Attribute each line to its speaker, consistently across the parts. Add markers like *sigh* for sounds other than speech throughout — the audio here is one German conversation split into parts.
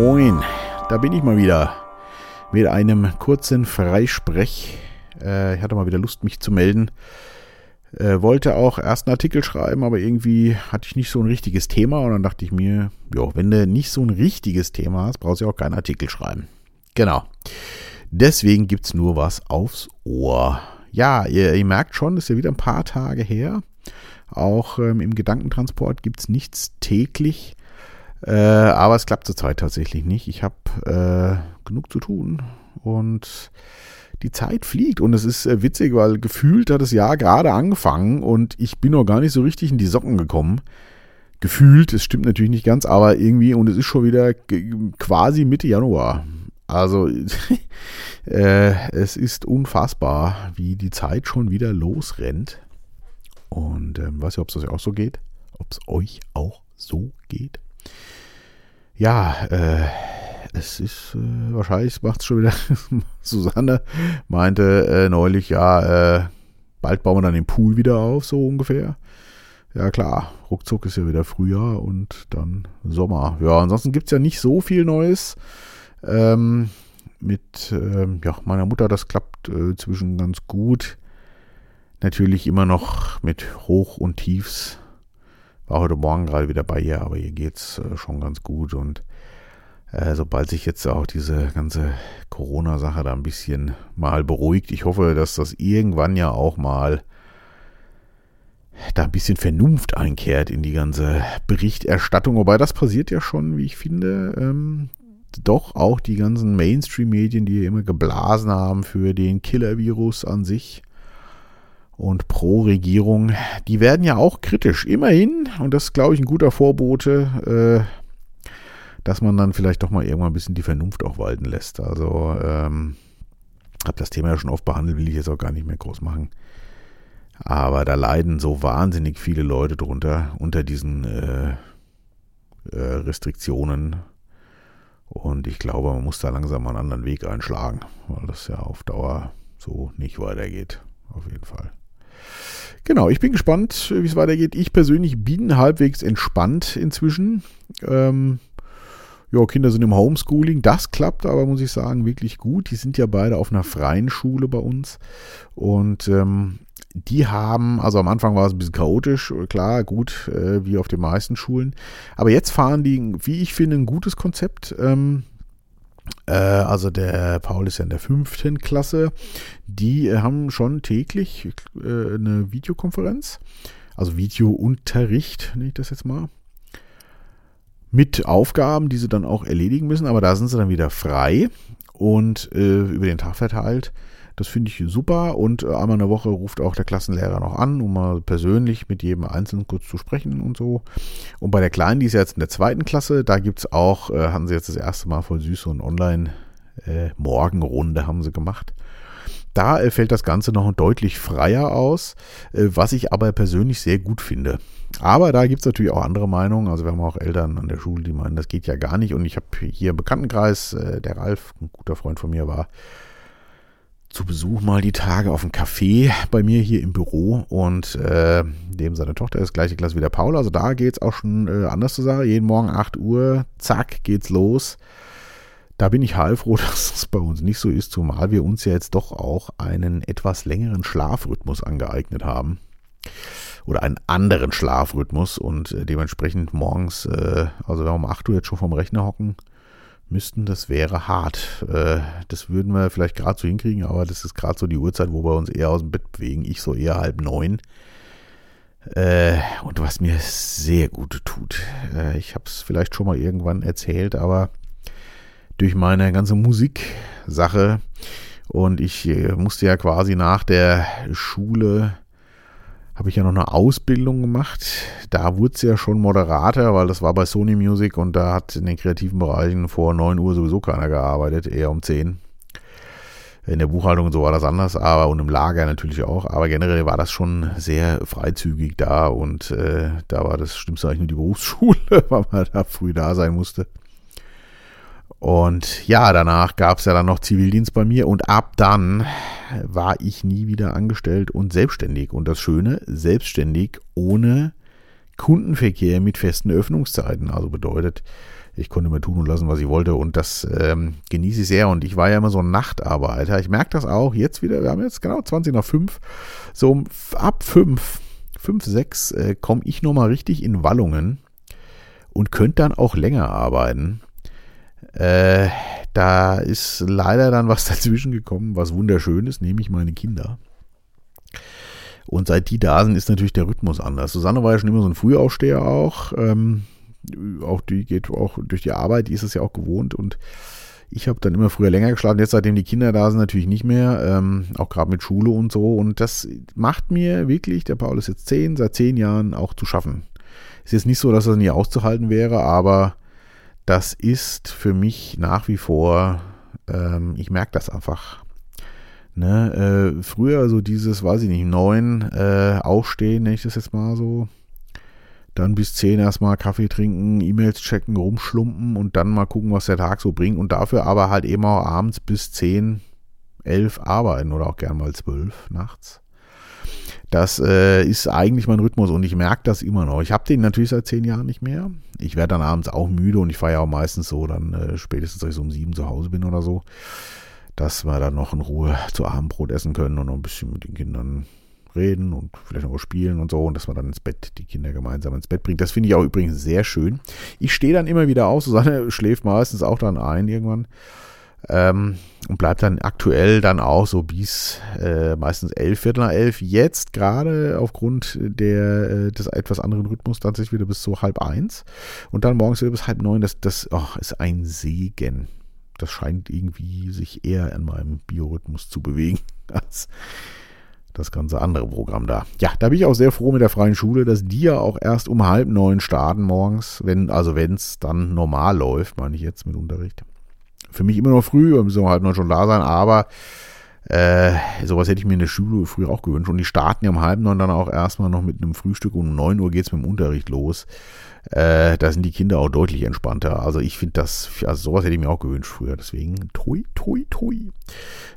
Speaker 1: Moin, da bin ich mal wieder mit einem kurzen Freisprech. Äh, ich hatte mal wieder Lust, mich zu melden. Äh, wollte auch erst einen Artikel schreiben, aber irgendwie hatte ich nicht so ein richtiges Thema und dann dachte ich mir, jo, wenn du nicht so ein richtiges Thema hast, brauchst du auch keinen Artikel schreiben. Genau. Deswegen gibt es nur was aufs Ohr. Ja, ihr, ihr merkt schon, ist ja wieder ein paar Tage her. Auch ähm, im Gedankentransport gibt es nichts täglich. Äh, aber es klappt zurzeit tatsächlich nicht. Ich habe äh, genug zu tun und die Zeit fliegt und es ist äh, witzig, weil gefühlt hat das Jahr gerade angefangen und ich bin noch gar nicht so richtig in die Socken gekommen. Gefühlt, es stimmt natürlich nicht ganz, aber irgendwie und es ist schon wieder quasi Mitte Januar. Also *laughs* äh, es ist unfassbar, wie die Zeit schon wieder losrennt. Und ähm, weiß ja, ob es euch auch so geht. Ob es euch auch so geht. Ja, äh, es ist äh, wahrscheinlich macht es schon wieder. *laughs* Susanne meinte äh, neulich, ja, äh, bald bauen wir dann den Pool wieder auf, so ungefähr. Ja klar, ruckzuck ist ja wieder Frühjahr und dann Sommer. Ja, ansonsten gibt es ja nicht so viel Neues. Ähm, mit ähm, ja, meiner Mutter, das klappt äh, zwischen ganz gut. Natürlich immer noch mit Hoch und Tiefs. War heute Morgen gerade wieder bei ihr, aber ihr geht's äh, schon ganz gut und äh, sobald sich jetzt auch diese ganze Corona-Sache da ein bisschen mal beruhigt, ich hoffe, dass das irgendwann ja auch mal da ein bisschen Vernunft einkehrt in die ganze Berichterstattung. Wobei das passiert ja schon, wie ich finde, ähm, doch auch die ganzen Mainstream-Medien, die immer geblasen haben für den Killer-Virus an sich und pro Regierung, die werden ja auch kritisch. Immerhin, und das ist, glaube ich, ein guter Vorbote, äh, dass man dann vielleicht doch mal irgendwann ein bisschen die Vernunft auch walten lässt. Also, ähm, habe das Thema ja schon oft behandelt, will ich jetzt auch gar nicht mehr groß machen. Aber da leiden so wahnsinnig viele Leute drunter, unter diesen äh, äh, Restriktionen. Und ich glaube, man muss da langsam einen anderen Weg einschlagen, weil das ja auf Dauer so nicht weitergeht. Auf jeden Fall. Genau, ich bin gespannt, wie es weitergeht. Ich persönlich bin halbwegs entspannt inzwischen. Ähm, ja, Kinder sind im Homeschooling. Das klappt aber, muss ich sagen, wirklich gut. Die sind ja beide auf einer freien Schule bei uns. Und ähm, die haben, also am Anfang war es ein bisschen chaotisch, klar, gut, äh, wie auf den meisten Schulen. Aber jetzt fahren die, wie ich finde, ein gutes Konzept. Ähm, äh, also der Paul ist ja in der fünften Klasse. Die äh, haben schon täglich äh, eine Videokonferenz. Also Videounterricht, nenne ich das jetzt mal mit Aufgaben, die sie dann auch erledigen müssen, aber da sind sie dann wieder frei und äh, über den Tag verteilt. Das finde ich super und äh, einmal in der Woche ruft auch der Klassenlehrer noch an, um mal persönlich mit jedem Einzelnen kurz zu sprechen und so. Und bei der Kleinen, die ist jetzt in der zweiten Klasse, da gibt es auch, äh, haben sie jetzt das erste Mal voll süß so ein Online-Morgenrunde äh, haben sie gemacht. Da äh, fällt das Ganze noch deutlich freier aus, äh, was ich aber persönlich sehr gut finde. Aber da gibt es natürlich auch andere Meinungen. Also wir haben auch Eltern an der Schule, die meinen, das geht ja gar nicht. Und ich habe hier im Bekanntenkreis, äh, der Ralf, ein guter Freund von mir war, zu Besuch mal die Tage auf dem Café bei mir hier im Büro und äh, dem seine Tochter ist gleiche Klasse wie der Paul. Also da geht es auch schon äh, anders zur Sache. Jeden Morgen 8 Uhr, zack, geht's los. Da bin ich heilfroh, *laughs* dass es bei uns nicht so ist, zumal wir uns ja jetzt doch auch einen etwas längeren Schlafrhythmus angeeignet haben oder einen anderen Schlafrhythmus und äh, dementsprechend morgens, äh, also wenn wir um 8 Uhr jetzt schon vom Rechner hocken müssten, das wäre hart. Äh, das würden wir vielleicht gerade so hinkriegen, aber das ist gerade so die Uhrzeit, wo wir uns eher aus dem Bett bewegen. Ich so eher halb neun. Äh, und was mir sehr gut tut. Äh, ich habe es vielleicht schon mal irgendwann erzählt, aber durch meine ganze Musiksache und ich äh, musste ja quasi nach der Schule habe ich ja noch eine Ausbildung gemacht. Da wurde es ja schon moderater, weil das war bei Sony Music und da hat in den kreativen Bereichen vor 9 Uhr sowieso keiner gearbeitet, eher um 10. In der Buchhaltung und so war das anders, aber und im Lager natürlich auch. Aber generell war das schon sehr freizügig da und äh, da war das Schlimmste eigentlich nur die Berufsschule, *laughs* weil man da früh da sein musste. Und ja, danach gab es ja dann noch Zivildienst bei mir und ab dann war ich nie wieder angestellt und selbstständig. Und das Schöne, selbstständig ohne Kundenverkehr mit festen Öffnungszeiten. Also bedeutet, ich konnte mir tun und lassen, was ich wollte und das ähm, genieße ich sehr und ich war ja immer so ein Nachtarbeiter. Ich merke das auch jetzt wieder, wir haben jetzt genau 20 nach 5, so ab 5, 5, 6 äh, komme ich nochmal richtig in Wallungen und könnte dann auch länger arbeiten. Äh, da ist leider dann was *laughs* dazwischen gekommen, was wunderschön ist, nämlich meine Kinder. Und seit die da sind, ist natürlich der Rhythmus anders. Susanne war ja schon immer so ein Frühaufsteher auch. Ähm, auch die geht auch durch die Arbeit, die ist es ja auch gewohnt und ich habe dann immer früher länger geschlafen. Jetzt, seitdem die Kinder da sind, natürlich nicht mehr. Ähm, auch gerade mit Schule und so. Und das macht mir wirklich, der Paul ist jetzt zehn, seit zehn Jahren auch zu schaffen. Ist jetzt nicht so, dass das nie auszuhalten wäre, aber das ist für mich nach wie vor, ähm, ich merke das einfach. Ne, äh, früher so dieses, weiß ich nicht, neun äh, aufstehen, nenne ich das jetzt mal so. Dann bis zehn erstmal Kaffee trinken, E-Mails checken, rumschlumpen und dann mal gucken, was der Tag so bringt. Und dafür aber halt eben auch abends bis zehn, elf arbeiten oder auch gern mal zwölf nachts. Das äh, ist eigentlich mein Rhythmus und ich merke das immer noch. Ich habe den natürlich seit zehn Jahren nicht mehr. Ich werde dann abends auch müde und ich fahre ja auch meistens so, dann äh, spätestens, dass ich so um sieben zu Hause bin oder so dass wir dann noch in Ruhe zu Abendbrot essen können und noch ein bisschen mit den Kindern reden und vielleicht noch spielen und so und dass man dann ins Bett die Kinder gemeinsam ins Bett bringt. Das finde ich auch übrigens sehr schön. Ich stehe dann immer wieder auf, Susanne schläft meistens auch dann ein irgendwann ähm, und bleibt dann aktuell dann auch so bis äh, meistens elf, Viertel nach elf. Jetzt gerade aufgrund der äh, des etwas anderen Rhythmus tatsächlich wieder bis so halb eins und dann morgens wieder bis halb neun. Das, das oh, ist ein Segen das scheint irgendwie sich eher in meinem Biorhythmus zu bewegen *laughs* als das ganze andere Programm da. Ja, da bin ich auch sehr froh mit der freien Schule, dass die ja auch erst um halb neun starten morgens, wenn, also wenn es dann normal läuft, meine ich jetzt mit Unterricht. Für mich immer noch früh, wir müssen um halb neun schon da sein, aber äh, sowas hätte ich mir in der Schule früher auch gewünscht. Und die starten ja um halb neun dann auch erstmal noch mit einem Frühstück und um neun Uhr geht es mit dem Unterricht los. Äh, da sind die Kinder auch deutlich entspannter. Also ich finde das, also sowas hätte ich mir auch gewünscht früher. Deswegen toi, toi, toi,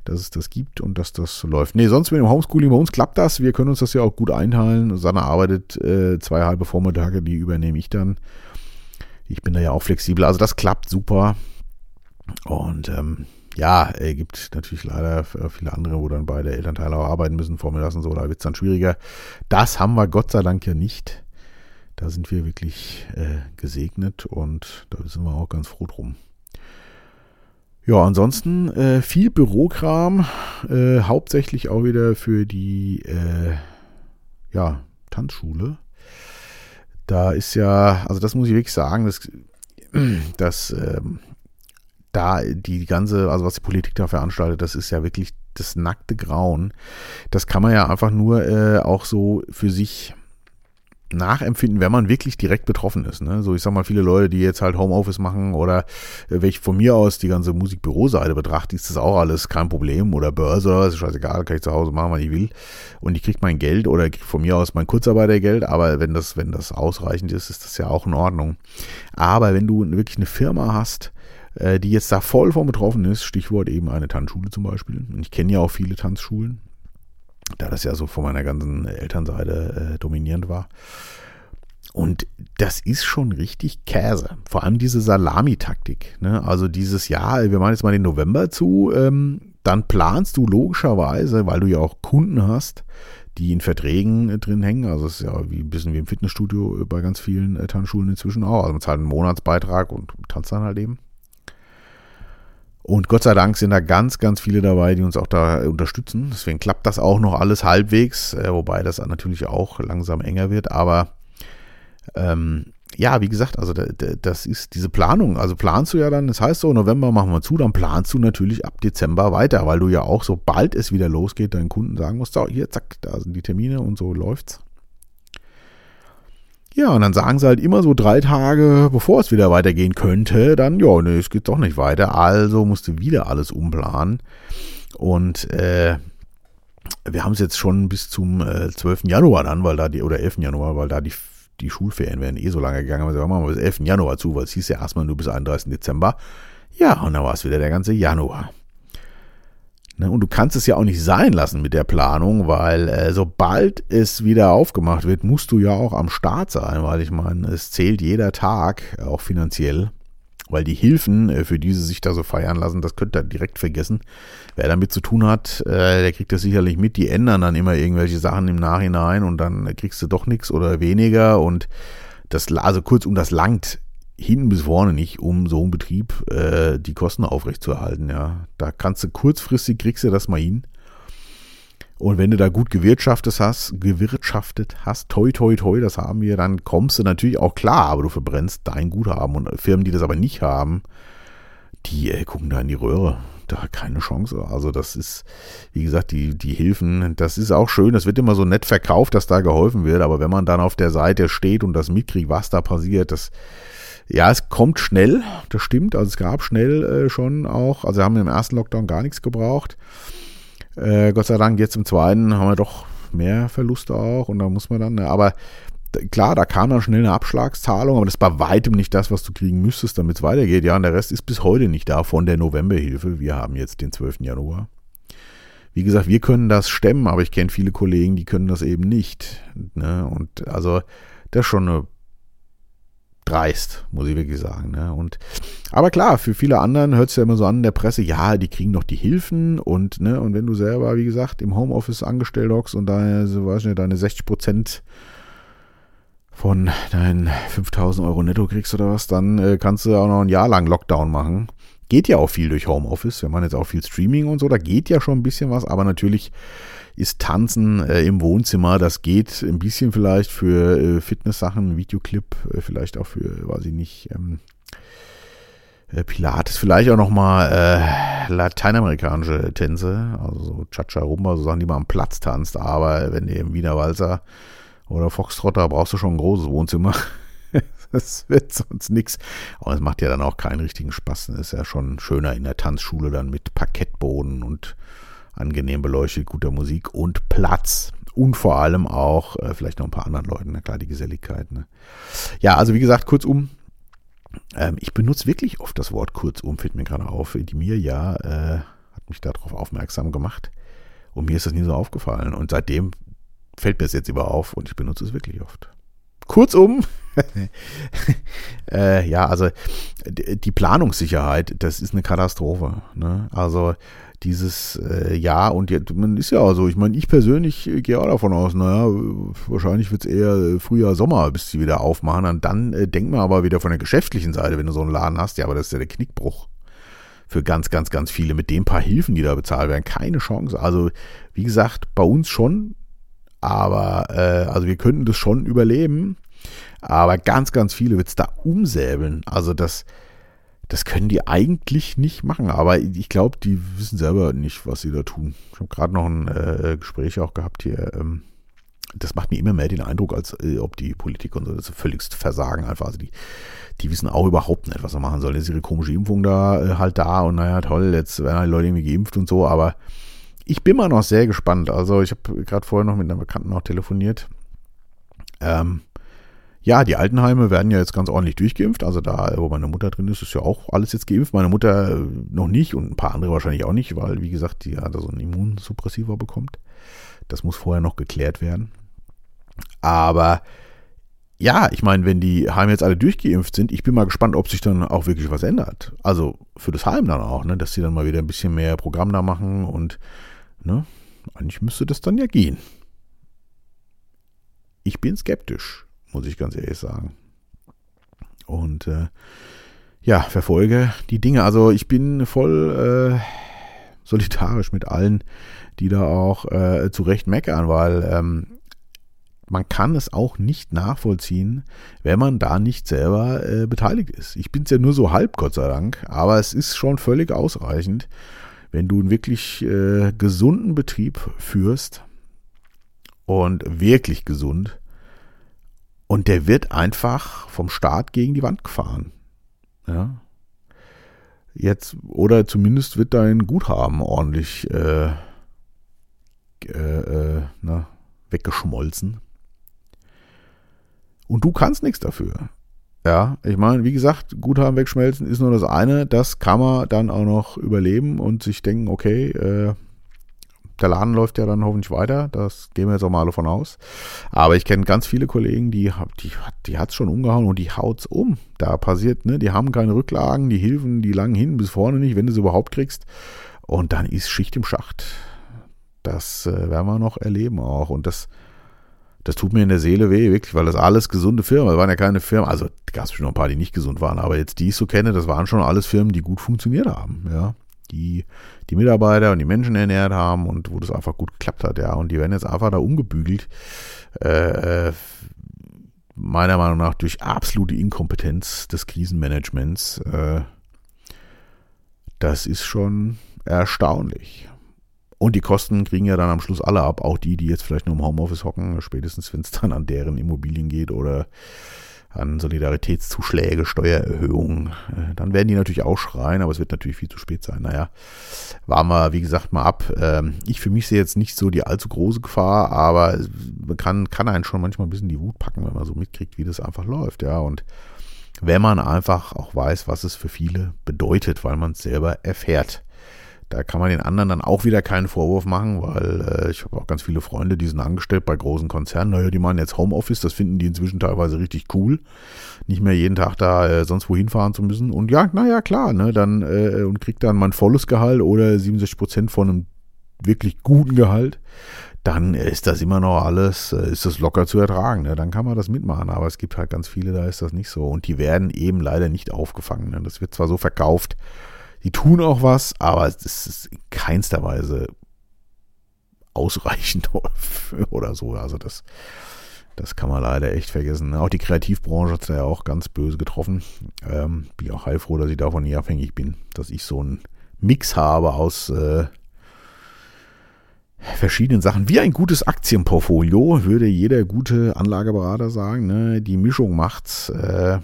Speaker 1: dass es das gibt und dass das läuft. Nee, sonst mit dem Homeschooling bei uns klappt das. Wir können uns das ja auch gut einteilen. Sanna arbeitet äh, zwei halbe Vormittage, die übernehme ich dann. Ich bin da ja auch flexibel. Also das klappt super. Und ähm, ja, es gibt natürlich leider viele andere, wo dann beide Elternteile auch arbeiten müssen, vormittags und so, da wird es dann schwieriger. Das haben wir Gott sei Dank ja nicht. Da sind wir wirklich äh, gesegnet und da sind wir auch ganz froh drum. Ja, ansonsten äh, viel Bürokram, äh, hauptsächlich auch wieder für die äh, ja, Tanzschule. Da ist ja, also das muss ich wirklich sagen, dass, *clears throat* dass ähm, da die ganze, also was die Politik da veranstaltet, das ist ja wirklich das nackte Grauen. Das kann man ja einfach nur äh, auch so für sich nachempfinden, wenn man wirklich direkt betroffen ist. Ne? So, ich sag mal, viele Leute, die jetzt halt Homeoffice machen oder äh, ich von mir aus die ganze Musikbüroseite betrachte, ist das auch alles kein Problem oder Börse ist scheißegal, kann ich zu Hause machen, was ich will und ich krieg mein Geld oder krieg von mir aus mein Kurzarbeitergeld, aber wenn das, wenn das ausreichend ist, ist das ja auch in Ordnung. Aber wenn du wirklich eine Firma hast, äh, die jetzt da voll von betroffen ist, Stichwort eben eine Tanzschule zum Beispiel. Ich kenne ja auch viele Tanzschulen, da das ja so von meiner ganzen Elternseite äh, dominierend war. Und das ist schon richtig Käse. Vor allem diese Salamitaktik. Ne? Also dieses Jahr, wir machen jetzt mal den November zu, ähm, dann planst du logischerweise, weil du ja auch Kunden hast, die in Verträgen äh, drin hängen. Also es ist ja wie ein bisschen wie im Fitnessstudio bei ganz vielen äh, Tanzschulen inzwischen auch. Also man zahlt einen Monatsbeitrag und tanzt dann halt eben. Und Gott sei Dank sind da ganz, ganz viele dabei, die uns auch da unterstützen. Deswegen klappt das auch noch alles halbwegs, äh, wobei das natürlich auch langsam enger wird. Aber ähm, ja, wie gesagt, also das ist diese Planung. Also planst du ja dann, das heißt so, November machen wir zu, dann planst du natürlich ab Dezember weiter, weil du ja auch, sobald es wieder losgeht, deinen Kunden sagen musst, so, hier, zack, da sind die Termine und so läuft's. Ja, und dann sagen sie halt immer so drei Tage, bevor es wieder weitergehen könnte, dann, ja, nee, es geht doch nicht weiter. Also musste wieder alles umplanen. Und äh, wir haben es jetzt schon bis zum äh, 12. Januar dann, weil da die, oder 11. Januar, weil da die, die Schulferien wären eh so lange gegangen. Also machen wir bis 11. Januar zu, weil es hieß ja erstmal nur bis 31. Dezember. Ja, und dann war es wieder der ganze Januar. Ne? Und du kannst es ja auch nicht sein lassen mit der Planung, weil äh, sobald es wieder aufgemacht wird, musst du ja auch am Start sein, weil ich meine, es zählt jeder Tag, auch finanziell. Weil die Hilfen, äh, für die sie sich da so feiern lassen, das könnt ihr direkt vergessen. Wer damit zu tun hat, äh, der kriegt das sicherlich mit. Die ändern dann immer irgendwelche Sachen im Nachhinein und dann kriegst du doch nichts oder weniger. Und das, also kurzum, das langt hinten bis vorne nicht, um so einen Betrieb äh, die Kosten aufrechtzuerhalten. Ja, da kannst du kurzfristig kriegst du das mal hin. Und wenn du da gut gewirtschaftet hast, gewirtschaftet hast, toi, toi, toi, das haben wir, dann kommst du natürlich auch klar, aber du verbrennst dein Guthaben. Und Firmen, die das aber nicht haben, die äh, gucken da in die Röhre. Da keine Chance. Also das ist, wie gesagt, die, die Hilfen, das ist auch schön. Das wird immer so nett verkauft, dass da geholfen wird. Aber wenn man dann auf der Seite steht und das mitkriegt, was da passiert, das, ja, es kommt schnell, das stimmt. Also es gab schnell äh, schon auch, also wir haben im ersten Lockdown gar nichts gebraucht. Äh, Gott sei Dank, jetzt im zweiten haben wir doch mehr Verluste auch und da muss man dann, ne, aber klar, da kam dann schnell eine Abschlagszahlung, aber das bei weitem nicht das, was du kriegen müsstest, damit es weitergeht. Ja, und der Rest ist bis heute nicht da von der Novemberhilfe. Wir haben jetzt den 12. Januar. Wie gesagt, wir können das stemmen, aber ich kenne viele Kollegen, die können das eben nicht. Ne? Und also, das ist schon eine dreist, muss ich wirklich sagen. Ne? Und, aber klar, für viele anderen hört es ja immer so an in der Presse, ja, die kriegen doch die Hilfen und, ne, und wenn du selber, wie gesagt, im Homeoffice angestellt hockst und deine, so weiß nicht, deine 60 Prozent von deinen 5000 Euro netto kriegst oder was, dann äh, kannst du auch noch ein Jahr lang Lockdown machen. Geht ja auch viel durch Homeoffice, wenn man jetzt auch viel Streaming und so, da geht ja schon ein bisschen was, aber natürlich ist Tanzen äh, im Wohnzimmer. Das geht ein bisschen vielleicht für äh, Fitness-Sachen, Videoclip, äh, vielleicht auch für, weiß ich nicht, ähm, äh, Pilates, vielleicht auch nochmal äh, lateinamerikanische Tänze, also so Cha-Cha, Rumba, so Sachen, die man am Platz tanzt. Aber wenn du im Wiener Walzer oder Foxtrotter brauchst du schon ein großes Wohnzimmer. *laughs* das wird sonst nichts. Aber es macht ja dann auch keinen richtigen Spaß. Das ist ja schon schöner in der Tanzschule dann mit Parkettboden und angenehm beleuchtet, guter Musik und Platz. Und vor allem auch äh, vielleicht noch ein paar anderen Leuten, na klar, die Geselligkeit. Ne? Ja, also wie gesagt, kurzum, ähm, ich benutze wirklich oft das Wort kurzum, fällt mir gerade auf. Die mir ja äh, hat mich darauf aufmerksam gemacht. Und mir ist das nie so aufgefallen. Und seitdem fällt mir es jetzt über auf und ich benutze es wirklich oft. Kurzum, *laughs* äh, ja, also die Planungssicherheit, das ist eine Katastrophe. Ne? Also dieses äh, Jahr und jetzt, man ist ja auch so, ich meine, ich persönlich gehe auch davon aus, naja, wahrscheinlich wird es eher Frühjahr, Sommer, bis sie wieder aufmachen. Und dann äh, denkt man aber wieder von der geschäftlichen Seite, wenn du so einen Laden hast, ja, aber das ist ja der Knickbruch für ganz, ganz, ganz viele mit den paar Hilfen, die da bezahlt werden. Keine Chance. Also, wie gesagt, bei uns schon, aber äh, also wir könnten das schon überleben. Aber ganz, ganz viele wird es da umsäbeln. Also das, das können die eigentlich nicht machen, aber ich glaube, die wissen selber nicht, was sie da tun. Ich habe gerade noch ein äh, Gespräch auch gehabt hier. Ähm, das macht mir immer mehr den Eindruck, als äh, ob die Politik und so das völligst versagen einfach. Also die, die wissen auch überhaupt nicht, was sie machen sollen. Jetzt ihre komische Impfung da äh, halt da und naja, toll, jetzt werden halt Leute irgendwie geimpft und so, aber ich bin mal noch sehr gespannt. Also ich habe gerade vorher noch mit einer Bekannten auch telefoniert. Ähm, ja, die Altenheime werden ja jetzt ganz ordentlich durchgeimpft. Also da, wo meine Mutter drin ist, ist ja auch alles jetzt geimpft. Meine Mutter äh, noch nicht und ein paar andere wahrscheinlich auch nicht, weil, wie gesagt, die hat so einen Immunsuppressiva bekommt. Das muss vorher noch geklärt werden. Aber ja, ich meine, wenn die Heime jetzt alle durchgeimpft sind, ich bin mal gespannt, ob sich dann auch wirklich was ändert. Also für das Heim dann auch, ne, dass sie dann mal wieder ein bisschen mehr Programm da machen und ne, eigentlich müsste das dann ja gehen. Ich bin skeptisch muss ich ganz ehrlich sagen. Und äh, ja, verfolge die Dinge. Also ich bin voll äh, solidarisch mit allen, die da auch äh, zu Recht meckern, weil ähm, man kann es auch nicht nachvollziehen, wenn man da nicht selber äh, beteiligt ist. Ich bin es ja nur so halb, Gott sei Dank, aber es ist schon völlig ausreichend, wenn du einen wirklich äh, gesunden Betrieb führst und wirklich gesund, und der wird einfach vom Staat gegen die Wand gefahren. Ja. Jetzt, oder zumindest wird dein Guthaben ordentlich äh, äh, na, weggeschmolzen. Und du kannst nichts dafür. Ja, ich meine, wie gesagt, Guthaben wegschmelzen ist nur das eine. Das kann man dann auch noch überleben und sich denken, okay, äh, der Laden läuft ja dann hoffentlich weiter, das gehen wir jetzt auch mal alle von aus. Aber ich kenne ganz viele Kollegen, die, die, die hat es schon umgehauen und die haut es um. Da passiert, ne, die haben keine Rücklagen, die Hilfen, die langen hin bis vorne nicht, wenn du sie überhaupt kriegst. Und dann ist Schicht im Schacht. Das äh, werden wir noch erleben auch. Und das, das tut mir in der Seele weh, wirklich, weil das alles gesunde Firmen, das waren ja keine Firmen, also gab es schon ein paar, die nicht gesund waren, aber jetzt die ich so kenne, das waren schon alles Firmen, die gut funktioniert haben, ja. Die die Mitarbeiter und die Menschen ernährt haben und wo das einfach gut geklappt hat, ja. Und die werden jetzt einfach da umgebügelt. Äh, meiner Meinung nach durch absolute Inkompetenz des Krisenmanagements. Äh, das ist schon erstaunlich. Und die Kosten kriegen ja dann am Schluss alle ab, auch die, die jetzt vielleicht nur im Homeoffice hocken, spätestens wenn es dann an deren Immobilien geht oder an Solidaritätszuschläge, Steuererhöhungen. Äh, dann werden die natürlich auch schreien, aber es wird natürlich viel zu spät sein. Naja, warten wir, wie gesagt, mal ab. Ähm, ich für mich sehe jetzt nicht so die allzu große Gefahr, aber man kann, kann einen schon manchmal ein bisschen die Wut packen, wenn man so mitkriegt, wie das einfach läuft. Ja, und wenn man einfach auch weiß, was es für viele bedeutet, weil man es selber erfährt. Da kann man den anderen dann auch wieder keinen Vorwurf machen, weil äh, ich habe auch ganz viele Freunde, die sind angestellt bei großen Konzernen. Naja, die machen jetzt Homeoffice, das finden die inzwischen teilweise richtig cool. Nicht mehr jeden Tag da äh, sonst wohin fahren zu müssen. Und ja, naja, klar, ne, dann äh, und kriegt dann mal ein volles Gehalt oder 67 Prozent von einem wirklich guten Gehalt dann ist das immer noch alles, äh, ist das locker zu ertragen. Ne? Dann kann man das mitmachen. Aber es gibt halt ganz viele, da ist das nicht so. Und die werden eben leider nicht aufgefangen. Ne? Das wird zwar so verkauft, die tun auch was, aber es ist in keinster Weise ausreichend *laughs* oder so. Also das, das kann man leider echt vergessen. Auch die Kreativbranche hat es ja auch ganz böse getroffen. Ähm, bin auch heilfroh, dass ich davon nie abhängig bin, dass ich so einen Mix habe aus äh, verschiedenen Sachen. Wie ein gutes Aktienportfolio, würde jeder gute Anlageberater sagen. Ne? Die Mischung macht's. Äh,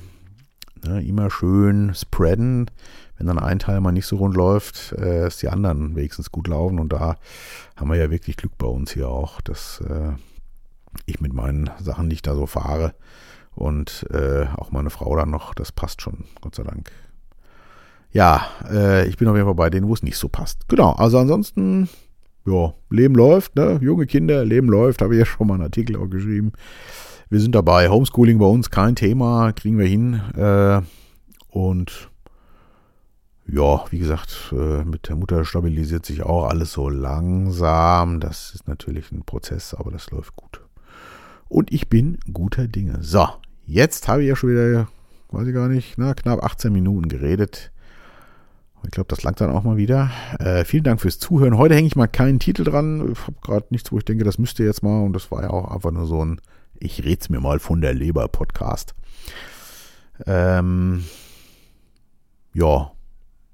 Speaker 1: ne? Immer schön spreaden wenn dann ein Teil mal nicht so rund läuft, äh, dass die anderen wenigstens gut laufen. Und da haben wir ja wirklich Glück bei uns hier auch, dass äh, ich mit meinen Sachen nicht da so fahre. Und äh, auch meine Frau dann noch, das passt schon, Gott sei Dank. Ja, äh, ich bin auf jeden Fall bei denen, wo es nicht so passt. Genau, also ansonsten, ja, Leben läuft, ne? Junge Kinder, Leben läuft, habe ich ja schon mal einen Artikel auch geschrieben. Wir sind dabei. Homeschooling bei uns kein Thema, kriegen wir hin. Äh, und ja, wie gesagt, äh, mit der Mutter stabilisiert sich auch alles so langsam. Das ist natürlich ein Prozess, aber das läuft gut. Und ich bin guter Dinge. So, jetzt habe ich ja schon wieder, weiß ich gar nicht, na, knapp 18 Minuten geredet. Ich glaube, das langt dann auch mal wieder. Äh, vielen Dank fürs Zuhören. Heute hänge ich mal keinen Titel dran. Ich habe gerade nichts, wo ich denke, das müsste jetzt mal. Und das war ja auch einfach nur so ein Ich red's mir mal von der Leber Podcast. Ähm, ja,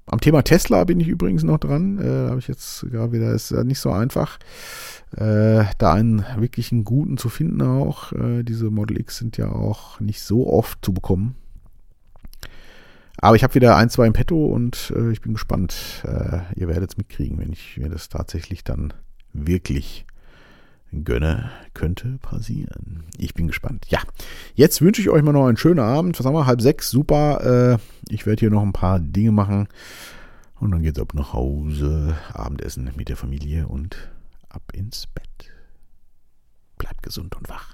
Speaker 1: am Thema Tesla bin ich übrigens noch dran. Äh, habe ich jetzt gerade wieder, ist nicht so einfach, äh, da einen wirklich einen guten zu finden auch. Äh, diese Model X sind ja auch nicht so oft zu bekommen. Aber ich habe wieder ein, zwei im Petto und äh, ich bin gespannt. Äh, ihr werdet es mitkriegen, wenn ich mir das tatsächlich dann wirklich gönne, könnte passieren. Ich bin gespannt. Ja, jetzt wünsche ich euch mal noch einen schönen Abend. Was haben wir? Halb sechs, super. Äh, ich werde hier noch ein paar Dinge machen. Und dann geht es ab nach Hause, Abendessen mit der Familie und ab ins Bett. Bleibt gesund und wach.